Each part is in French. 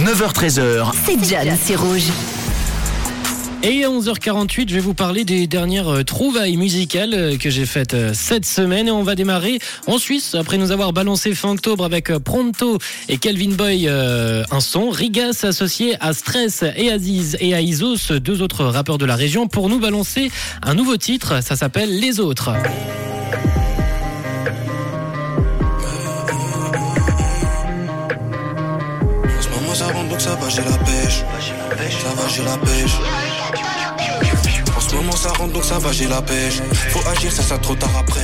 9h13h. C'est Jam, c'est rouge. Et à 11h48, je vais vous parler des dernières euh, trouvailles musicales euh, que j'ai faites euh, cette semaine. Et on va démarrer en Suisse, après nous avoir balancé fin octobre avec Pronto et Calvin Boy un son. Riga associé à Stress et Aziz et à Isos, deux autres rappeurs de la région, pour nous balancer un nouveau titre. Ça s'appelle Les Autres. Ça va, j'ai la pêche. Ça va, j'ai la pêche ça rentre donc ça va, j'ai la pêche. Faut agir, ça, ça trop tard après.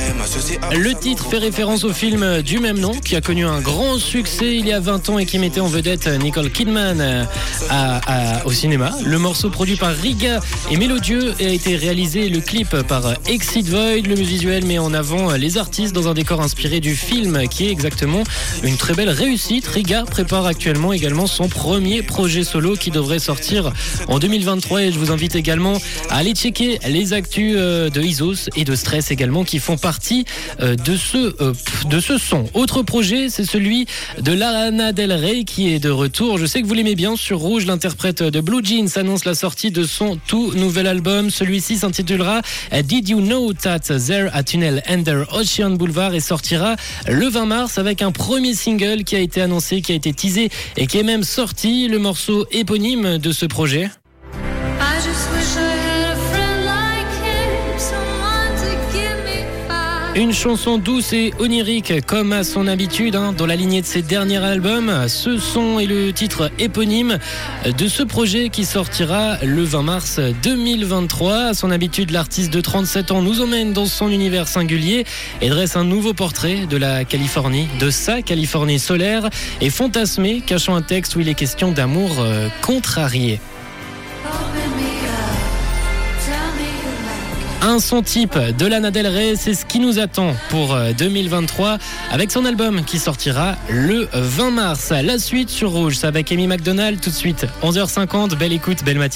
Le titre fait référence au film du même nom qui a connu un grand succès il y a 20 ans et qui mettait en vedette Nicole Kidman euh, au cinéma. Le morceau produit par Riga est mélodieux et a été réalisé le clip par Exit Void. Le visuel met en avant les artistes dans un décor inspiré du film qui est exactement une très belle réussite. Riga prépare actuellement également son premier projet solo qui devrait sortir en 2023 et je vous invite également à aller checker les actus euh, de Isos et de Stress également qui font partie euh, de ce, euh, de ce son. Autre projet, c'est celui de Lana Del Rey qui est de retour. Je sais que vous l'aimez bien sur Rouge. L'interprète de Blue Jeans annonce la sortie de son tout nouvel album. Celui-ci s'intitulera Did You Know That There a Tunnel Under Ocean Boulevard et sortira le 20 mars avec un premier single qui a été annoncé, qui a été teasé et qui est même sorti, le morceau éponyme de ce projet. Une chanson douce et onirique comme à son habitude hein, dans la lignée de ses derniers albums. Ce son est le titre éponyme de ce projet qui sortira le 20 mars 2023. À son habitude, l'artiste de 37 ans nous emmène dans son univers singulier et dresse un nouveau portrait de la Californie, de sa Californie solaire et fantasmée, cachant un texte où il est question d'amour euh, contrarié. Un son type de Lana Del Rey, c'est ce qui nous attend pour 2023 euh, avec son album qui sortira le 20 mars. La suite sur Rouge, c'est avec Amy McDonald tout de suite. 11h50, belle écoute, belle matinée.